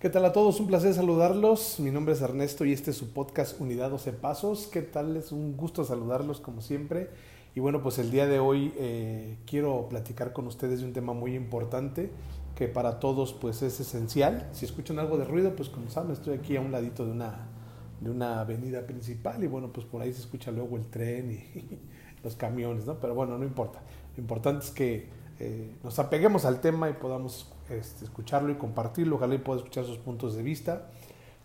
¿Qué tal a todos? Un placer saludarlos. Mi nombre es Ernesto y este es su podcast Unidad 12 Pasos. ¿Qué tal? Es un gusto saludarlos como siempre. Y bueno, pues el día de hoy eh, quiero platicar con ustedes de un tema muy importante que para todos pues es esencial. Si escuchan algo de ruido, pues como saben, estoy aquí a un ladito de una, de una avenida principal y bueno, pues por ahí se escucha luego el tren y, los camiones, ¿no? Pero bueno, no importa. Lo importante es que eh, nos apeguemos al tema y podamos este, escucharlo y compartirlo. Ojalá y pueda escuchar sus puntos de vista.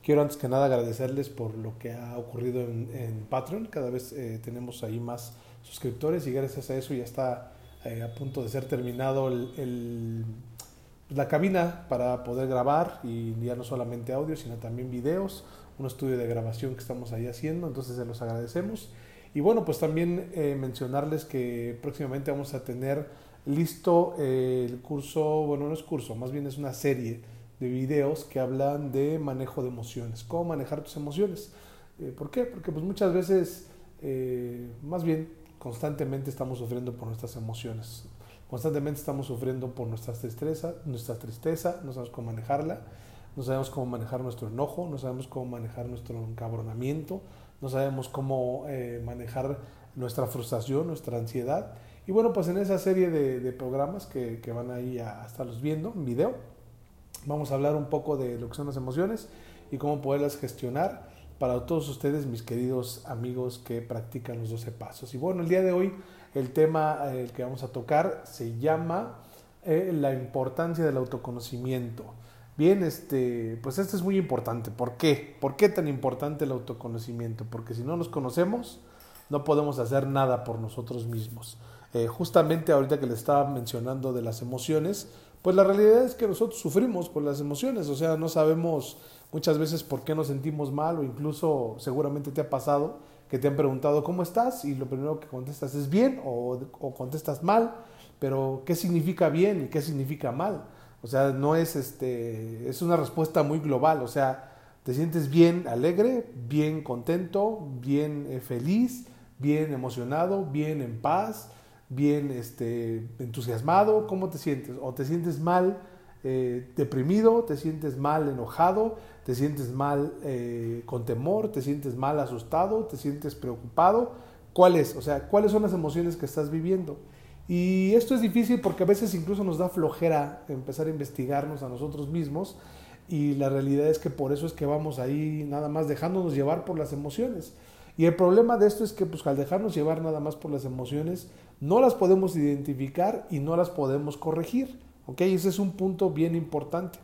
Quiero antes que nada agradecerles por lo que ha ocurrido en, Patreon. Cada vez eh, tenemos ahí más suscriptores y gracias a eso ya está eh, a punto de ser terminado la cabina para poder grabar y ya no solamente audio, sino también videos, un estudio de grabación que estamos ahí haciendo, entonces se los agradecemos. Y bueno, pues también mencionarles que próximamente vamos a tener listo eh, el curso, bueno, no es curso, más bien es una serie de videos que hablan de manejo de emociones, cómo manejar tus emociones. Eh, ¿Por qué? Porque pues muchas veces, eh, más bien constantemente estamos sufriendo por nuestras emociones, constantemente estamos sufriendo por nuestra tristeza, nuestra tristeza, no sabemos cómo manejarla, no sabemos cómo manejar nuestro enojo, no sabemos cómo manejar nuestro encabronamiento, no sabemos cómo manejar nuestra frustración, nuestra ansiedad y bueno, pues en esa serie de, programas que, van ahí a, estarlos viendo en video, vamos a hablar un poco de lo que son las emociones y cómo poderlas gestionar para todos ustedes, mis queridos amigos que practican los 12 pasos. Y bueno, el día de hoy el tema eh, que vamos a tocar se llama eh, la importancia del autoconocimiento. Bien, este, pues este es muy importante. ¿Por qué? ¿Por qué tan importante el autoconocimiento? Porque si no nos conocemos, no podemos hacer nada por nosotros mismos. Eh, justamente ahorita que le estaba mencionando de las emociones, pues la realidad es que nosotros sufrimos por las emociones, o sea, no sabemos muchas veces por qué nos sentimos mal o incluso seguramente te ha pasado que te han preguntado cómo estás y lo primero que contestas es bien o, o contestas mal, pero ¿qué significa bien y qué significa mal? O sea, no es este, es una respuesta muy global, o sea, te sientes bien alegre, bien contento, bien eh, feliz, bien emocionado, bien en paz, bien este, entusiasmado, ¿cómo te sientes? ¿O te sientes mal eh, deprimido, te sientes mal enojado, te sientes mal eh, con temor, te sientes mal asustado, te sientes preocupado? ¿Cuál es? O sea, ¿cuáles son las emociones que estás viviendo? Y esto es difícil porque a veces incluso nos da flojera empezar a investigarnos a nosotros mismos y la realidad es que por eso es que vamos ahí nada más dejándonos llevar por las emociones. Y el problema de esto es que pues al dejarnos llevar nada más por las emociones, no las podemos identificar y no las podemos corregir. ¿Ok? Ese es un punto bien importante.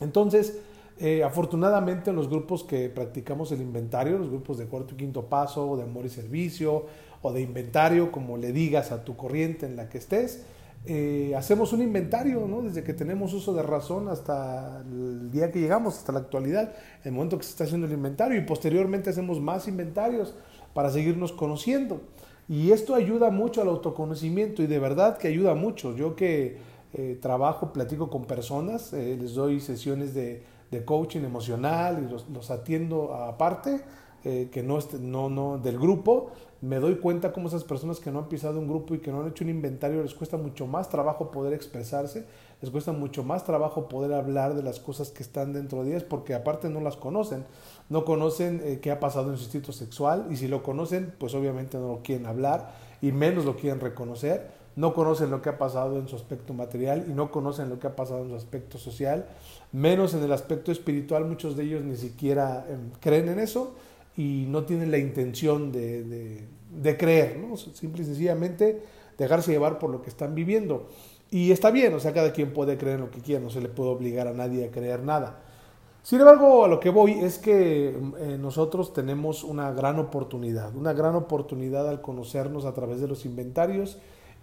Entonces, eh, afortunadamente en los grupos que practicamos el inventario, los grupos de cuarto y quinto paso, o de amor y servicio, o de inventario, como le digas a tu corriente en la que estés, eh, hacemos un inventario, ¿no? Desde que tenemos uso de razón hasta el día que llegamos, hasta la actualidad, el momento que se está haciendo el inventario, y posteriormente hacemos más inventarios para seguirnos conociendo. Y esto ayuda mucho al autoconocimiento y de verdad que ayuda mucho. Yo que eh, trabajo, platico con personas, eh, les doy sesiones de, coaching emocional y los, atiendo aparte, eh, que no, no, no del grupo, me doy cuenta como esas personas que no han pisado un grupo y que no han hecho un inventario les cuesta mucho más trabajo poder expresarse, les cuesta mucho más trabajo poder hablar de las cosas que están dentro de ellas porque aparte no las conocen. No conocen eh, qué ha pasado en su instinto sexual y si lo conocen, pues obviamente no lo quieren hablar y menos lo quieren reconocer, no conocen lo que ha pasado en su aspecto material y no conocen lo que ha pasado en su aspecto social, menos en el aspecto espiritual, muchos de ellos ni siquiera em, creen en eso y no tienen la intención de, de creer, ¿no? simple y sencillamente dejarse llevar por lo que están viviendo. Y está bien, o sea, cada quien puede creer lo que quiera, no se le puede obligar a nadie a creer nada. Sin embargo, a lo que voy es que eh, nosotros tenemos una gran oportunidad, una gran oportunidad al conocernos a través de los inventarios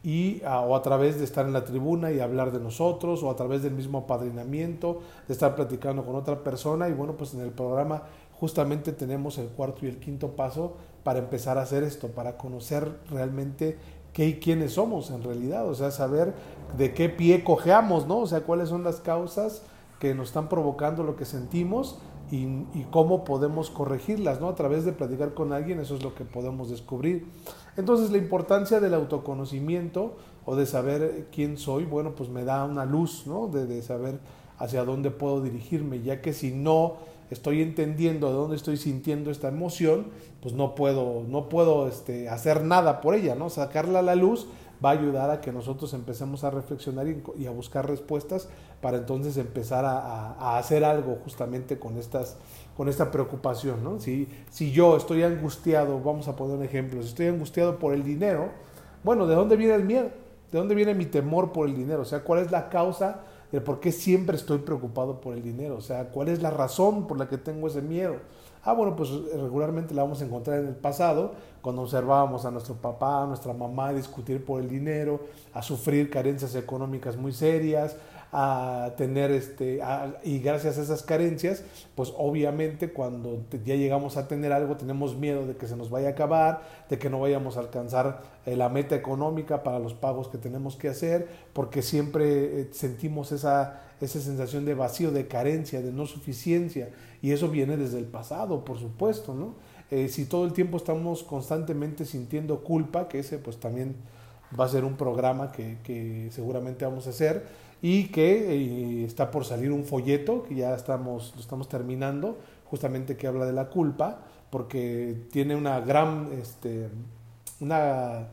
y o a través de estar en la tribuna y hablar de nosotros o a través del mismo apadrinamiento, de estar platicando con otra persona y bueno, pues en el programa justamente tenemos el cuarto y el quinto paso para empezar a hacer esto, para conocer realmente qué y quiénes somos en realidad, o sea, saber de qué pie cojeamos, ¿no? O sea, cuáles son las causas que nos están provocando lo que sentimos y, cómo podemos corregirlas, ¿no? A través de platicar con alguien, eso es lo que podemos descubrir. Entonces, la importancia del autoconocimiento o de saber quién soy, bueno, pues me da una luz, ¿no? De, saber hacia dónde puedo dirigirme, ya que si no estoy entendiendo de dónde estoy sintiendo esta emoción, pues no puedo, no puedo este, hacer nada por ella, ¿no? Sacarla a la luz va a ayudar a que nosotros empecemos a reflexionar y, a buscar respuestas para entonces empezar a, hacer algo justamente con estas con esta preocupación, ¿no? Si, si yo estoy angustiado, vamos a poner un ejemplo, si estoy angustiado por el dinero, bueno, ¿de dónde viene el miedo? ¿De dónde viene mi temor por el dinero? O sea, ¿cuál es la causa de por qué siempre estoy preocupado por el dinero? O sea, ¿cuál es la razón por la que tengo ese miedo? Ah, bueno, pues regularmente la vamos a encontrar en el pasado, cuando observábamos a nuestro papá, a nuestra mamá discutir por el dinero, a sufrir carencias económicas muy serias, a tener este y gracias a esas carencias pues obviamente cuando ya llegamos a tener algo tenemos miedo de que se nos vaya a acabar de que no vayamos a alcanzar eh, la meta económica para los pagos que tenemos que hacer porque siempre eh, sentimos esa esa sensación de vacío de carencia de no suficiencia y eso viene desde el pasado por supuesto no eh, si todo el tiempo estamos constantemente sintiendo culpa que ese pues también va a ser un programa que, que seguramente vamos a hacer y que eh, está por salir un folleto que ya estamos, lo estamos terminando, justamente que habla de la culpa, porque tiene una gran, este, una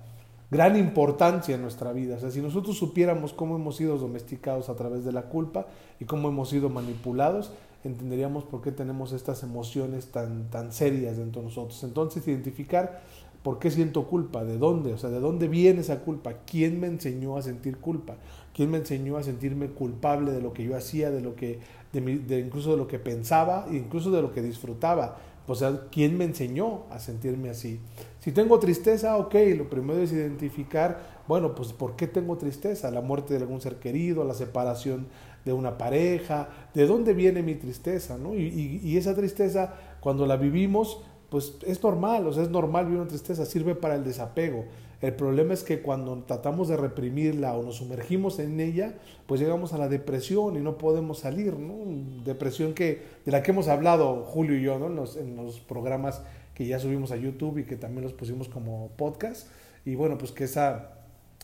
gran importancia en nuestra vida. O sea, si nosotros supiéramos cómo hemos sido domesticados a través de la culpa y cómo hemos sido manipulados, entenderíamos por qué tenemos estas emociones tan, tan serias dentro de nosotros. Entonces, identificar por qué siento culpa, de dónde, o sea, de dónde viene esa culpa, quién me enseñó a sentir culpa. ¿Quién me enseñó a sentirme culpable de lo que yo hacía, de lo que, de, incluso de lo que pensaba, incluso de lo que disfrutaba? O sea, ¿quién me enseñó a sentirme así? Si tengo tristeza, ok, lo primero es identificar, bueno, pues ¿por qué tengo tristeza? La muerte de algún ser querido, la separación de una pareja, ¿de dónde viene mi tristeza? ¿no? Y, y esa tristeza, cuando la vivimos, pues es normal, o sea, es normal vivir una tristeza, sirve para el desapego. El problema es que cuando tratamos de reprimirla o nos sumergimos en ella, pues llegamos a la depresión y no podemos salir, ¿no? Depresión que, de la que hemos hablado Julio y yo, ¿no? En los, programas que ya subimos a YouTube y que también los pusimos como podcast. Y bueno, pues que esa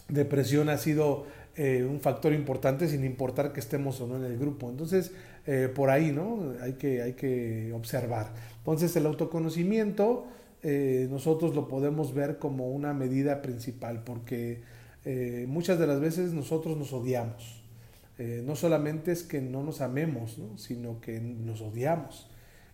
depresión ha sido eh, un factor importante sin importar que estemos o no en el grupo. Entonces, eh, por ahí, ¿no? Hay que, hay que observar. Entonces, el autoconocimiento eh, nosotros lo podemos ver como una medida principal, porque eh, muchas de las veces nosotros nos odiamos. Eh, no solamente es que no nos amemos, sino que nos odiamos.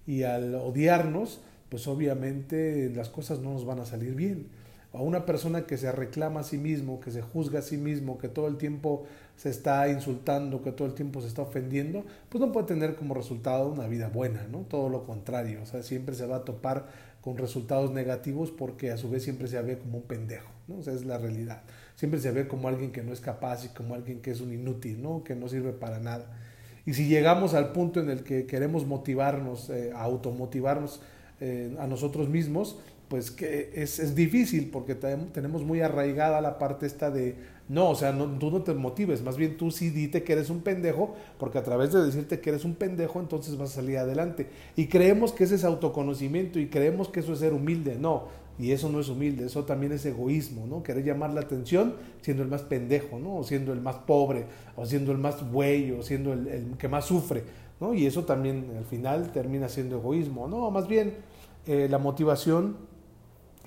Y al odiarnos, pues obviamente las cosas no nos van a salir bien. A una persona que se reclama a sí mismo, que se juzga a sí mismo, que todo el tiempo se está insultando, que todo el tiempo se está ofendiendo, pues no puede tener como resultado una vida buena, ¿no? Todo lo contrario, o sea, siempre se va a topar con resultados negativos porque a su vez siempre se ve como un pendejo, ¿no? O es la realidad. Siempre se ve como alguien que no es capaz y como alguien que es un inútil, ¿no? Que no sirve para nada. Y si llegamos al punto en el que queremos motivarnos, eh, automotivarnos eh, a nosotros mismos, pues que es, es difícil porque tenemos muy arraigada la parte esta de no, o sea, no, tú no te motives, más bien tú sí dite que eres un pendejo, porque a través de decirte que eres un pendejo, entonces vas a salir adelante. Y creemos que ese es autoconocimiento y creemos que eso es ser humilde. No, y eso no es humilde, eso también es egoísmo, ¿no? Querer llamar la atención siendo el más pendejo, ¿no? O siendo el más pobre, o siendo el más güey, o siendo el, que más sufre, ¿no? Y eso también al final termina siendo egoísmo, ¿no? Más bien eh, la motivación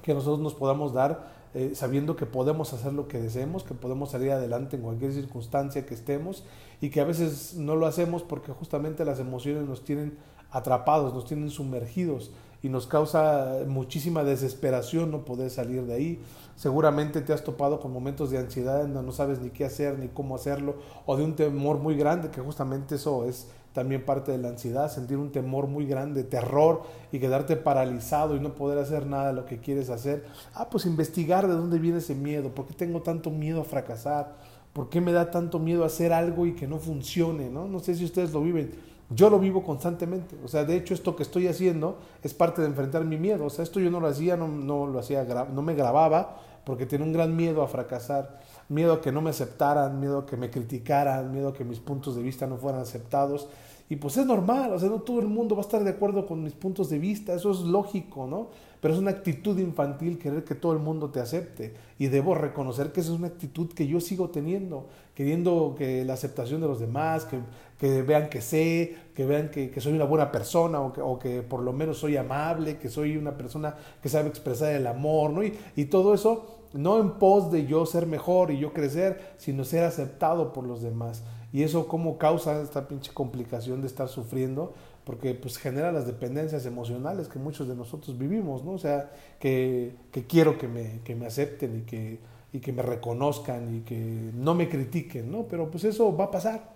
que nosotros nos podamos dar eh, sabiendo que podemos hacer lo que deseemos, que podemos salir adelante en cualquier circunstancia que estemos y que a veces no lo hacemos porque justamente las emociones nos tienen atrapados, nos tienen sumergidos y nos causa muchísima desesperación no poder salir de ahí. Seguramente te has topado con momentos de ansiedad en donde no sabes ni qué hacer ni cómo hacerlo o de un temor muy grande, que justamente eso es también parte de la ansiedad, sentir un temor muy grande, terror y quedarte paralizado y no poder hacer nada de lo que quieres hacer. Ah, pues investigar de dónde viene ese miedo, por qué tengo tanto miedo a fracasar, por qué me da tanto miedo hacer algo y que no funcione, ¿no? No sé si ustedes lo viven. Yo lo vivo constantemente. O sea, de hecho, esto que estoy haciendo es parte de enfrentar mi miedo. O sea, esto yo no lo hacía, no, no lo hacía, no me grababa porque tenía un gran miedo a fracasar, miedo a que no me aceptaran, miedo a que me criticaran, miedo a que mis puntos de vista no fueran aceptados. Y pues es normal, o sea, no todo el mundo va a estar de acuerdo con mis puntos de vista, eso es lógico, ¿no? Pero es una actitud infantil querer que todo el mundo te acepte. Y debo reconocer que esa es una actitud que yo sigo teniendo, queriendo que la aceptación de los demás, que, que vean que sé, que vean que, soy una buena persona o que, por lo menos soy amable, que soy una persona que sabe expresar el amor, ¿no? Y, y todo eso no en pos de yo ser mejor y yo crecer, sino ser aceptado por los demás. Y eso cómo causa esta pinche complicación de estar sufriendo, porque pues genera las dependencias emocionales que muchos de nosotros vivimos, ¿no? O sea, que, que quiero que me, que me acepten y que, y que me reconozcan y que no me critiquen, ¿no? Pero pues eso va a pasar,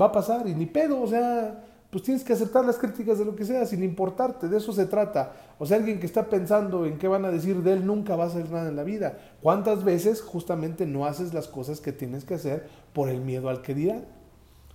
va a pasar y ni pedo, o sea, pues tienes que aceptar las críticas de lo que sea, sin importarte, de eso se trata. O sea, alguien que está pensando en qué van a decir de él nunca va a hacer nada en la vida. ¿Cuántas veces justamente no haces las cosas que tienes que hacer por el miedo al que dirán?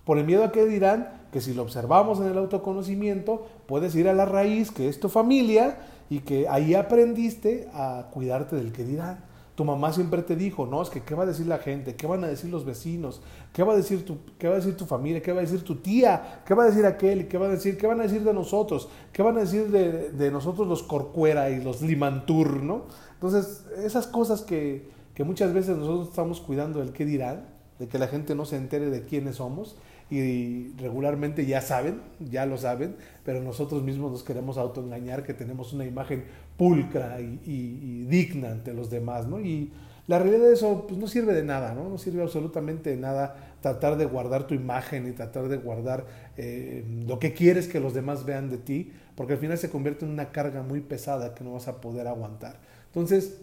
Por el miedo a que dirán que si lo observamos en el autoconocimiento, puedes ir a la raíz, que es tu familia, y que ahí aprendiste a cuidarte del que dirán. Tu mamá siempre te dijo, no, es que qué va a decir la gente, qué van a decir los vecinos, qué va a decir tu, qué va a decir tu familia, qué va a decir tu tía, qué va a decir aquel, qué va a decir, qué van a decir de nosotros, qué van a decir de, nosotros los Corcuera y los Limantur, ¿no? Entonces, esas cosas que, que muchas veces nosotros estamos cuidando del qué dirán, de que la gente no se entere de quiénes somos, y regularmente ya saben, ya lo saben, pero nosotros mismos nos queremos autoengañar que tenemos una imagen pulcra y, digna ante los demás, ¿no? Y la realidad de eso pues, no sirve de nada, ¿no? No sirve absolutamente de nada tratar de guardar tu imagen y tratar de guardar eh, lo que quieres que los demás vean de ti, porque al final se convierte en una carga muy pesada que no vas a poder aguantar. Entonces,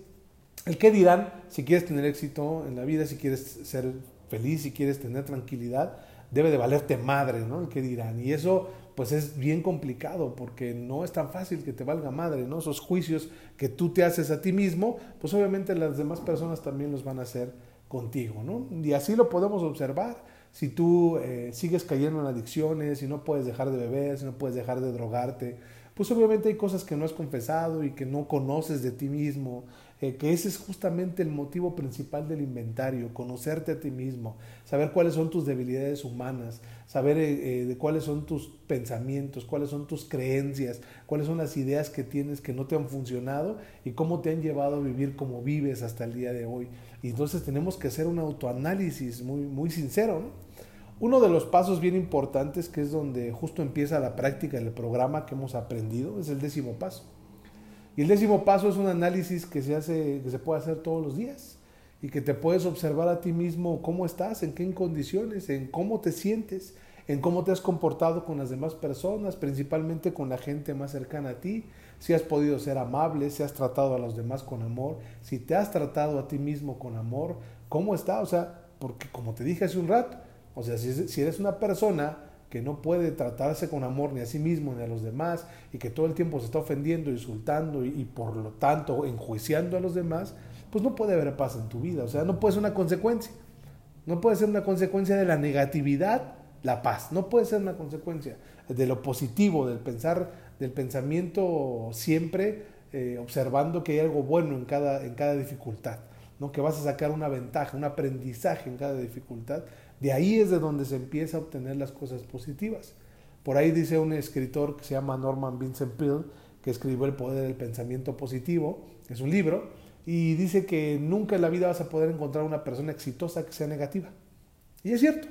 el qué dirán, si quieres tener éxito en la vida, si quieres ser feliz, si quieres tener tranquilidad, debe de valerte madre, ¿no? El que dirán. Y eso pues es bien complicado porque no es tan fácil que te valga madre, ¿no? Esos juicios que tú te haces a ti mismo, pues obviamente las demás personas también los van a hacer contigo, ¿no? Y así lo podemos observar. Si tú eh, sigues cayendo en adicciones, si no puedes dejar de beber, si no puedes dejar de drogarte, pues obviamente hay cosas que no has confesado y que no conoces de ti mismo, eh, que ese es justamente el motivo principal del inventario, conocerte a ti mismo, saber cuáles son tus debilidades humanas, saber eh, eh, de cuáles son tus pensamientos, cuáles son tus creencias, cuáles son las ideas que tienes que no te han funcionado y cómo te han llevado a vivir como vives hasta el día de hoy. Y entonces tenemos que hacer un autoanálisis muy, muy sincero. Uno de los pasos bien importantes, que es donde justo empieza la práctica del programa que hemos aprendido, es el décimo paso. Y el décimo paso es un análisis que se, hace, que se puede hacer todos los días y que te puedes observar a ti mismo cómo estás, en qué condiciones, en cómo te sientes, en cómo te has comportado con las demás personas, principalmente con la gente más cercana a ti, si has podido ser amable, si has tratado a los demás con amor, si te has tratado a ti mismo con amor, cómo está, o sea, porque como te dije hace un rato, o sea, si, si eres una persona que no puede tratarse con amor ni a sí mismo ni a los demás y que todo el tiempo se está ofendiendo, insultando y, por lo tanto enjuiciando a los demás, pues no puede haber paz en tu vida. O sea, no puede ser una consecuencia. No puede ser una consecuencia de la negatividad la paz. No puede ser una consecuencia de lo positivo, del pensar, del pensamiento siempre eh, observando que hay algo bueno en cada, en cada dificultad, ¿no? que vas a sacar una ventaja, un aprendizaje en cada dificultad de ahí es de donde se empieza a obtener las cosas positivas. Por ahí dice un escritor que se llama Norman Vincent Peale, que escribió El poder del pensamiento positivo, es un libro, y dice que nunca en la vida vas a poder encontrar una persona exitosa que sea negativa. Y es cierto,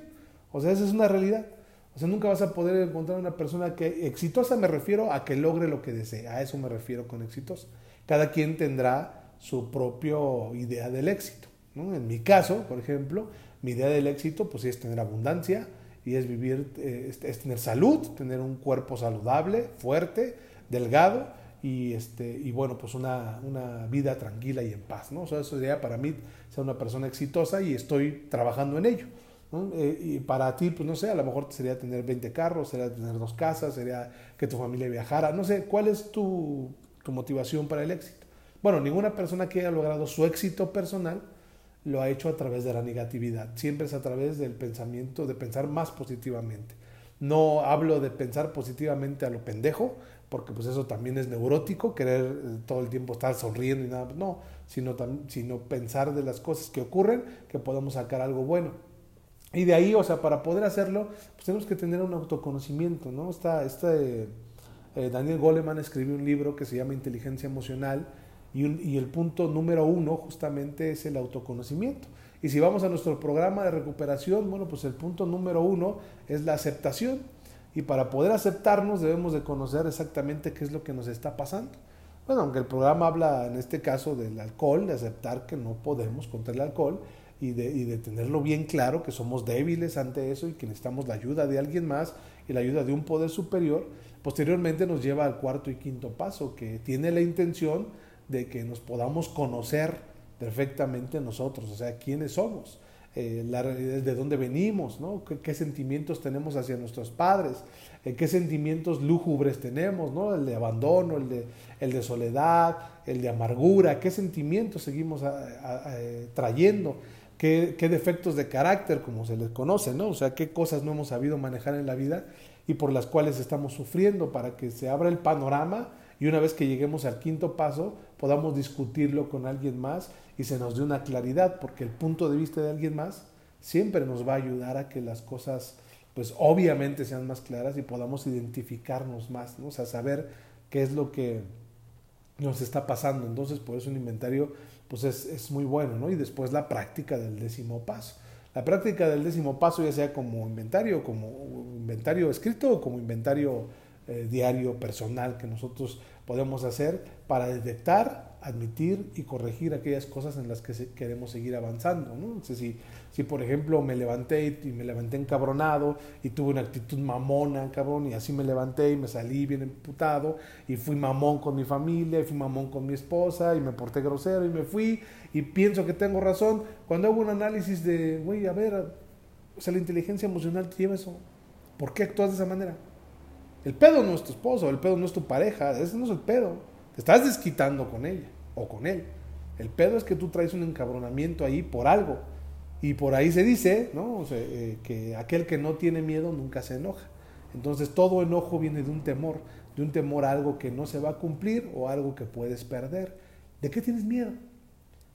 o sea, esa es una realidad. O sea, nunca vas a poder encontrar una persona que exitosa me refiero a que logre lo que desea, a eso me refiero con exitosa. Cada quien tendrá su propia idea del éxito. En mi caso, por ejemplo, mi idea del éxito pues es tener abundancia y es vivir, eh, es, tener salud, tener un cuerpo saludable, fuerte, delgado y, este, y bueno, pues una, una vida tranquila y en paz, ¿no? O sea, eso sería para mí ser una persona exitosa y estoy trabajando en ello. Eh, y para ti, pues no sé, a lo mejor sería tener 20 carros, sería tener dos casas, sería que tu familia viajara, no sé, ¿cuál es tu, tu motivación para el éxito? Bueno, ninguna persona que haya logrado su éxito personal lo ha hecho a través de la negatividad, siempre es a través del pensamiento, de pensar más positivamente. No hablo de pensar positivamente a lo pendejo, porque pues eso también es neurótico, querer eh, todo el tiempo estar sonriendo y nada, no, sino, sino pensar de las cosas que ocurren, que podamos sacar algo bueno. Y de ahí, o sea, para poder hacerlo, pues tenemos que tener un autoconocimiento, ¿no? Está, este, eh, Daniel Goleman escribió un libro que se llama Inteligencia Emocional, y, el punto número uno justamente es el autoconocimiento. Y si vamos a nuestro programa de recuperación, bueno, pues el punto número uno es la aceptación. Y para poder aceptarnos debemos de conocer exactamente qué es lo que nos está pasando. Bueno, aunque el programa habla en este caso del alcohol, de aceptar que no podemos contra el alcohol y de, y de tenerlo bien claro que somos débiles ante eso y que necesitamos la ayuda de alguien más y la ayuda de un poder superior, posteriormente nos lleva al cuarto y quinto paso, que tiene la intención de que nos podamos conocer perfectamente nosotros, o sea, quiénes somos, eh, la realidad de dónde venimos, ¿no? ¿Qué, sentimientos tenemos hacia nuestros padres, eh, qué sentimientos lúgubres tenemos, ¿no? el de abandono, el de, el de soledad, el de amargura, qué sentimientos seguimos eh, trayendo. Qué, qué, defectos de carácter, como se les conoce, ¿no? O sea, qué cosas no hemos sabido manejar en la vida y por las cuales estamos sufriendo para que se abra el panorama y una vez que lleguemos al quinto paso podamos discutirlo con alguien más y se nos dé una claridad, porque el punto de vista de alguien más siempre nos va a ayudar a que las cosas, pues obviamente sean más claras y podamos identificarnos más, ¿no? o sea, saber qué es lo que nos está pasando. Entonces, por eso un inventario, pues es, es muy bueno, ¿no? Y después la práctica del décimo paso. La práctica del décimo paso, ya sea como inventario, como inventario escrito o como inventario eh, diario personal que nosotros podemos hacer para detectar, admitir y corregir aquellas cosas en las que queremos seguir avanzando. ¿no? si, si, por ejemplo, me levanté y me levanté encabronado y tuve una actitud mamona, cabrón, y así me levanté y me salí bien emputado y fui mamón con mi familia y fui mamón con mi esposa y me porté grosero y me fui y pienso que tengo razón, cuando hago un análisis de, güey, a ver, o sea, la inteligencia emocional te lleva eso. ¿Por qué actúas de esa manera? El pedo no es tu esposo, el pedo no es tu pareja, ese no es el pedo. Te estás desquitando con ella o con él. El pedo es que tú traes un encabronamiento ahí por algo. Y por ahí se dice, ¿no? Eh, que aquel que no tiene miedo nunca se enoja. Entonces todo enojo viene de un temor, de un temor a algo que no se va a cumplir o algo que puedes perder. ¿De qué tienes miedo?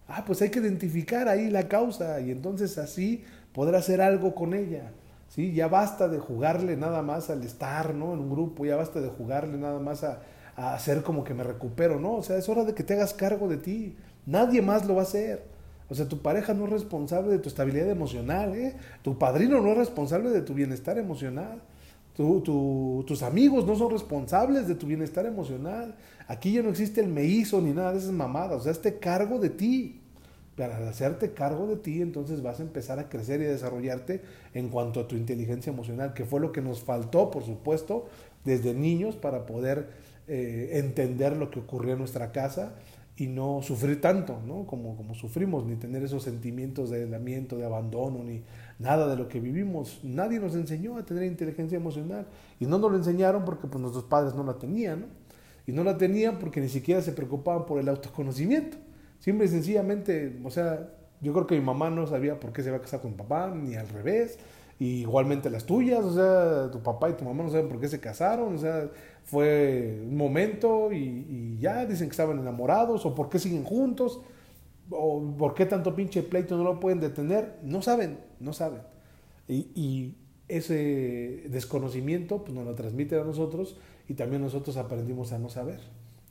Ah, pues hay que identificar ahí la causa y entonces así poder hacer algo con ella. ¿Sí? Ya basta de jugarle nada más al estar, ¿no? En un grupo, ya basta de jugarle nada más a, hacer como que me recupero, ¿no? O sea, es hora de que te hagas cargo de ti. Nadie más lo va a hacer. O sea, tu pareja no es responsable de tu estabilidad emocional, ¿eh? Tu padrino no es responsable de tu bienestar emocional. tus amigos no son responsables de tu bienestar emocional. Aquí ya no existe el me hizo ni nada de esas mamadas. O sea, este cargo de ti para hacerte cargo de ti, entonces vas a empezar a crecer y a desarrollarte en cuanto a tu inteligencia emocional, que fue lo que nos faltó, por supuesto, desde niños para poder eh, entender lo que ocurrió en nuestra casa y no sufrir tanto, ¿no? Como, como sufrimos, ni tener esos sentimientos de aislamiento, de abandono, ni nada de lo que vivimos. Nadie nos enseñó a tener inteligencia emocional y no nos lo enseñaron porque pues, nuestros padres no la tenían, ¿no? Y no la tenían porque ni siquiera se preocupaban por el autoconocimiento. Simple y sencillamente, o sea, yo creo que mi mamá no sabía por qué se iba a casar con papá, ni al revés. Y igualmente las tuyas, o sea, tu papá y tu mamá no saben por qué se casaron, o sea, fue un momento y, ya dicen que estaban enamorados, o por qué siguen juntos, o por qué tanto pinche pleito no lo pueden detener, no saben, no saben. Y, ese desconocimiento pues nos lo transmite a nosotros y también nosotros aprendimos a no saber.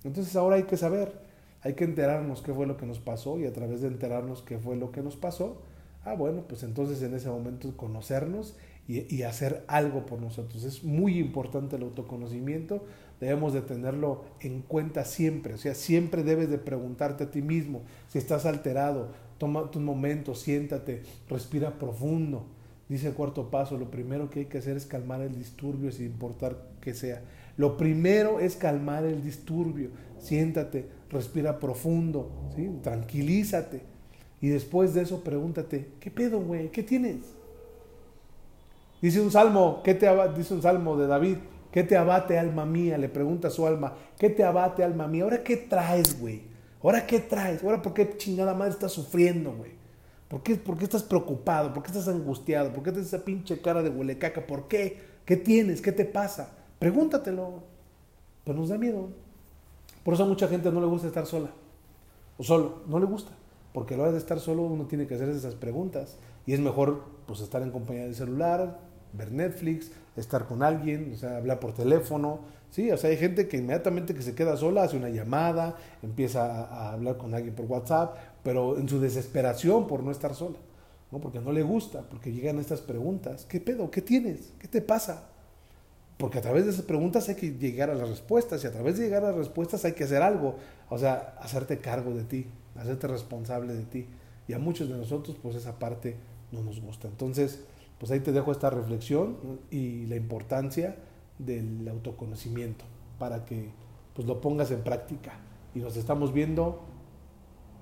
Entonces ahora hay que saber hay que enterarnos qué fue lo que nos pasó y a través de enterarnos qué fue lo que nos pasó, ah, bueno, pues entonces en ese momento conocernos y, hacer algo por nosotros. Es muy importante el autoconocimiento, debemos de tenerlo en cuenta siempre, o sea, siempre debes de preguntarte a ti mismo si estás alterado, toma tu momento, siéntate, respira profundo. Dice el cuarto paso, lo primero que hay que hacer es calmar el disturbio sin importar que sea. Lo primero es calmar el disturbio. Siéntate, respira profundo, tranquilízate. Y después de eso pregúntate, ¿qué pedo, güey? ¿Qué tienes? Dice un salmo, ¿qué te dice un salmo de David, ¿qué te abate alma mía? Le pregunta a su alma, ¿qué te abate alma mía? ¿Ahora qué traes, güey? ¿Ahora qué traes? ¿Ahora por qué chingada madre estás sufriendo, güey? ¿Por qué, ¿Por qué estás preocupado? ¿Por qué estás angustiado? ¿Por qué tienes esa pinche cara de huelecaca? ¿Por qué? ¿Qué tienes? ¿Qué te pasa? Pregúntatelo. Pero nos da miedo. Por eso a mucha gente no le gusta estar sola. O solo. No le gusta. Porque a la hora de estar solo uno tiene que hacer esas preguntas. Y es mejor pues estar en compañía del celular, ver Netflix, estar con alguien, o sea, hablar por teléfono. Sí, o sea, hay gente que inmediatamente que se queda sola hace una llamada, empieza a, hablar con alguien por WhatsApp, pero en su desesperación por no estar sola. ¿no? Porque no le gusta, porque llegan estas preguntas. ¿Qué pedo? ¿Qué tienes? ¿Qué te pasa? Porque a través de esas preguntas hay que llegar a las respuestas y a través de llegar a las respuestas hay que hacer algo. O sea, hacerte cargo de ti, hacerte responsable de ti. Y a muchos de nosotros, pues esa parte no nos gusta. Entonces, pues ahí te dejo esta reflexión y la importancia del autoconocimiento para que pues lo pongas en práctica. Y nos estamos viendo